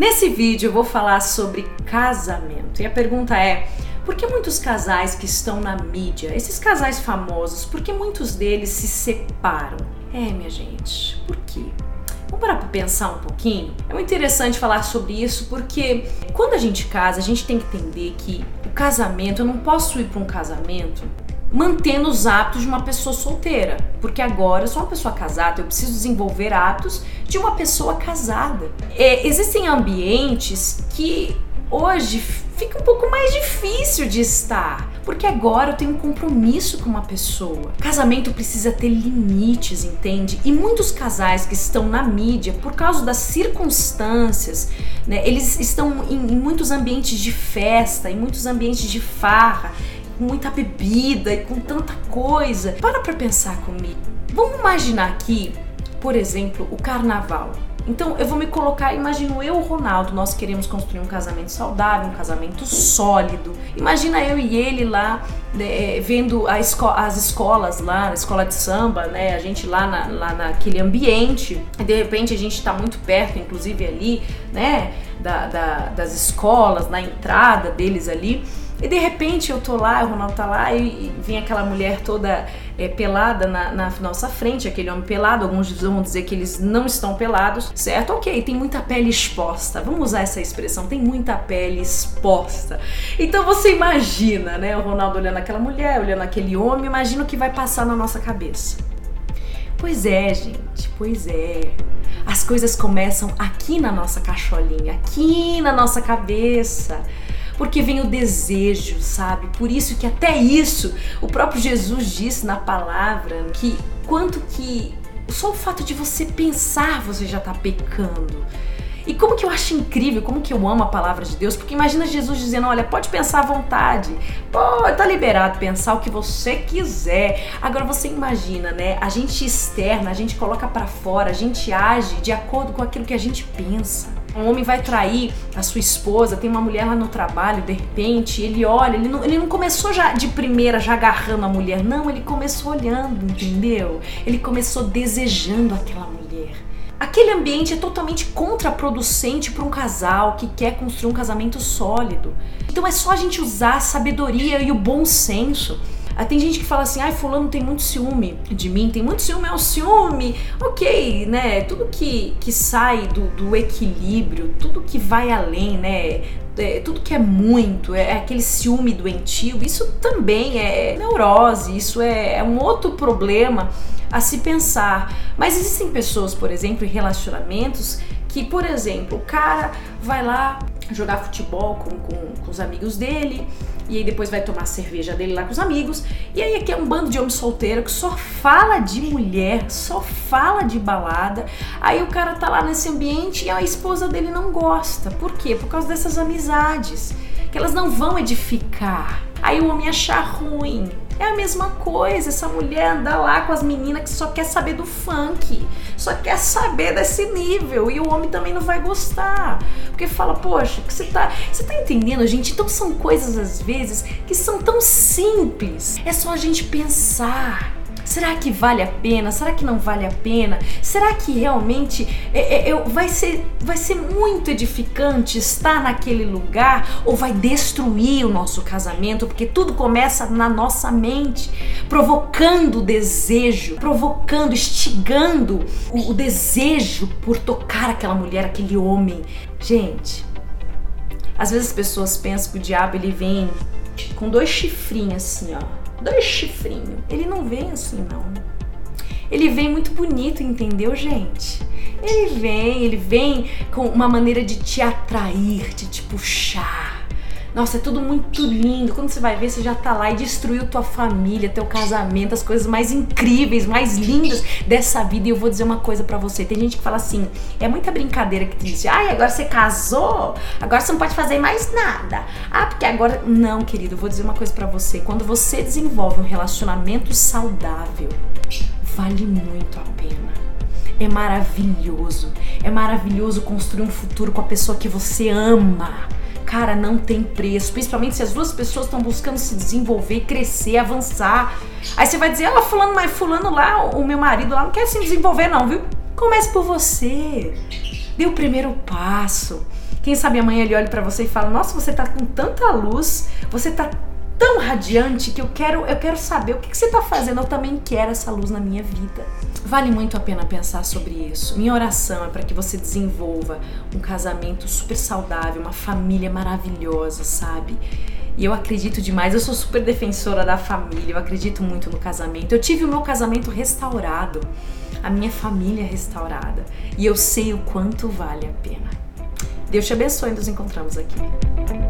Nesse vídeo eu vou falar sobre casamento e a pergunta é: por que muitos casais que estão na mídia, esses casais famosos, por que muitos deles se separam? É, minha gente, por quê? Vamos parar para pensar um pouquinho? É muito interessante falar sobre isso porque quando a gente casa, a gente tem que entender que o casamento, eu não posso ir para um casamento mantendo os hábitos de uma pessoa solteira, porque agora eu sou uma pessoa casada, eu preciso desenvolver hábitos de uma pessoa casada. É, existem ambientes que hoje fica um pouco mais difícil de estar, porque agora eu tenho um compromisso com uma pessoa. Casamento precisa ter limites, entende? E muitos casais que estão na mídia, por causa das circunstâncias, né, eles estão em, em muitos ambientes de festa, em muitos ambientes de farra, com muita bebida e com tanta coisa. Para pra pensar comigo. Vamos imaginar aqui, por exemplo, o carnaval. Então eu vou me colocar, imagino eu, Ronaldo, nós queremos construir um casamento saudável, um casamento sólido. Imagina eu e ele lá né, vendo esco as escolas lá, a escola de samba, né? A gente lá, na, lá naquele ambiente, e de repente a gente está muito perto, inclusive ali, né? Da, da, das escolas, na entrada deles ali. E de repente eu tô lá, o Ronaldo tá lá e, e vem aquela mulher toda é, pelada na, na, nossa frente, aquele homem pelado. Alguns vão dizer que eles não estão pelados, certo? Ok, tem muita pele exposta. Vamos usar essa expressão, tem muita pele exposta. Então você imagina, né? O Ronaldo olhando aquela mulher, olhando aquele homem, imagina o que vai passar na nossa cabeça. Pois é, gente, pois é. As coisas começam aqui na nossa cacholinha, aqui na nossa cabeça porque vem o desejo, sabe? Por isso que até isso o próprio Jesus disse na palavra que quanto que só o fato de você pensar você já está pecando. E como que eu acho incrível, como que eu amo a palavra de Deus, porque imagina Jesus dizendo, olha, pode pensar à vontade, pode, tá liberado pensar o que você quiser. Agora você imagina, né? A gente externa, a gente coloca para fora, a gente age de acordo com aquilo que a gente pensa. Um homem vai trair a sua esposa, tem uma mulher lá no trabalho, de repente, ele olha, ele não, ele não começou já de primeira já agarrando a mulher, não, ele começou olhando, entendeu? Ele começou desejando aquela mulher. Aquele ambiente é totalmente contraproducente para um casal que quer construir um casamento sólido. Então é só a gente usar a sabedoria e o bom senso. Tem gente que fala assim, ai, fulano tem muito ciúme de mim, tem muito ciúme, é um ciúme. Ok, né? Tudo que, que sai do, do equilíbrio, tudo que vai além, né? É, tudo que é muito, é, é aquele ciúme doentio, isso também é neurose, isso é, é um outro problema a se pensar. Mas existem pessoas, por exemplo, em relacionamentos que, por exemplo, o cara vai lá jogar futebol com, com, com, os amigos dele, e aí depois vai tomar cerveja dele lá com os amigos, e aí aqui é um bando de homem solteiro que só fala de mulher, só fala de balada, aí o cara tá lá nesse ambiente e a esposa dele não gosta. Por quê? Por causa dessas amizades, que elas não vão edificar. Aí o homem achar ruim, é a mesma coisa, essa mulher anda lá com as meninas que só quer saber do funk, só quer saber desse nível e o homem também não vai gostar. Porque fala, poxa, que você tá, você tá entendendo, gente? Então são coisas às vezes que são tão simples. É só a gente pensar Será que vale a pena? Será que não vale a pena? Será que realmente é, é, vai, ser, vai ser muito edificante estar naquele lugar ou vai destruir o nosso casamento? Porque tudo começa na nossa mente, provocando o desejo, provocando, instigando o, o desejo por tocar aquela mulher, aquele homem. Gente, às vezes as pessoas pensam que o diabo ele vem com dois chifrinhos assim, ó dois chifrinhos. Ele não vem assim, não. Ele vem muito bonito, entendeu, gente? Ele vem, ele vem com uma maneira de te atrair, de te puxar nossa, é tudo muito lindo. Quando você vai ver, você já tá lá e destruiu tua família, teu casamento, as coisas mais incríveis, mais lindas dessa vida. E eu vou dizer uma coisa para você. Tem gente que fala assim: é muita brincadeira que diz, ai, agora você casou, agora você não pode fazer mais nada. Ah, porque agora. Não, querido, eu vou dizer uma coisa para você. Quando você desenvolve um relacionamento saudável, vale muito a pena. É maravilhoso. É maravilhoso construir um futuro com a pessoa que você ama cara, não tem preço. Principalmente se as duas pessoas estão buscando se desenvolver, crescer, avançar. Aí você vai dizer, ah, fulano, mas fulano lá, o meu marido lá não quer se desenvolver não, viu? Comece por você. Dê o primeiro passo. Quem sabe amanhã ele olha para você e fala: "Nossa, você tá com tanta luz, você tá tão radiante que eu quero, eu quero saber o que, que você está fazendo. Eu também quero essa luz na minha vida. Vale muito a pena pensar sobre isso. Minha oração é para que você desenvolva um casamento super saudável, uma família maravilhosa, sabe? E eu acredito demais, eu sou super defensora da família, eu acredito muito no casamento. Eu tive o meu casamento restaurado, a minha família restaurada. E eu sei o quanto vale a pena. Deus te abençoe, nos encontramos aqui.